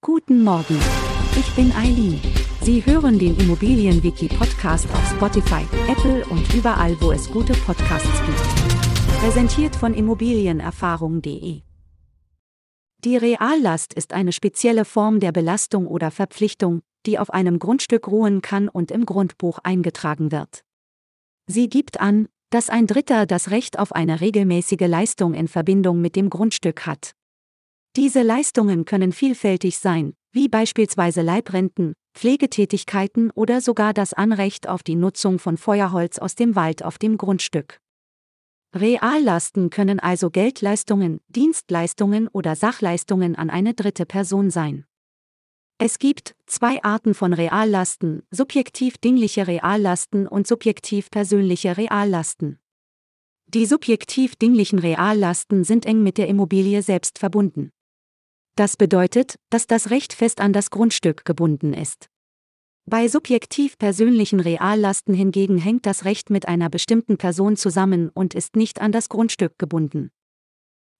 Guten Morgen. Ich bin Eileen. Sie hören den Immobilienwiki-Podcast auf Spotify, Apple und überall, wo es gute Podcasts gibt. Präsentiert von Immobilienerfahrung.de. Die Reallast ist eine spezielle Form der Belastung oder Verpflichtung, die auf einem Grundstück ruhen kann und im Grundbuch eingetragen wird. Sie gibt an, dass ein Dritter das Recht auf eine regelmäßige Leistung in Verbindung mit dem Grundstück hat. Diese Leistungen können vielfältig sein, wie beispielsweise Leibrenten, Pflegetätigkeiten oder sogar das Anrecht auf die Nutzung von Feuerholz aus dem Wald auf dem Grundstück. Reallasten können also Geldleistungen, Dienstleistungen oder Sachleistungen an eine dritte Person sein. Es gibt zwei Arten von Reallasten, subjektiv dingliche Reallasten und subjektiv persönliche Reallasten. Die subjektiv dinglichen Reallasten sind eng mit der Immobilie selbst verbunden. Das bedeutet, dass das Recht fest an das Grundstück gebunden ist. Bei subjektiv persönlichen Reallasten hingegen hängt das Recht mit einer bestimmten Person zusammen und ist nicht an das Grundstück gebunden.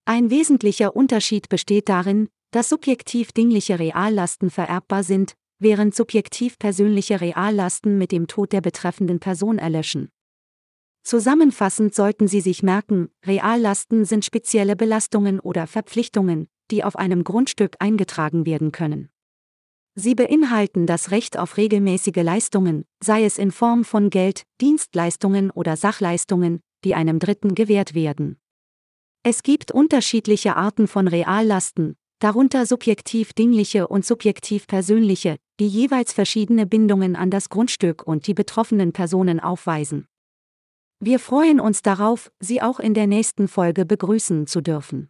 Ein wesentlicher Unterschied besteht darin, dass subjektiv dingliche Reallasten vererbbar sind, während subjektiv persönliche Reallasten mit dem Tod der betreffenden Person erlöschen. Zusammenfassend sollten Sie sich merken, Reallasten sind spezielle Belastungen oder Verpflichtungen, die auf einem Grundstück eingetragen werden können. Sie beinhalten das Recht auf regelmäßige Leistungen, sei es in Form von Geld, Dienstleistungen oder Sachleistungen, die einem Dritten gewährt werden. Es gibt unterschiedliche Arten von Reallasten, darunter subjektiv dingliche und subjektiv persönliche, die jeweils verschiedene Bindungen an das Grundstück und die betroffenen Personen aufweisen. Wir freuen uns darauf, Sie auch in der nächsten Folge begrüßen zu dürfen.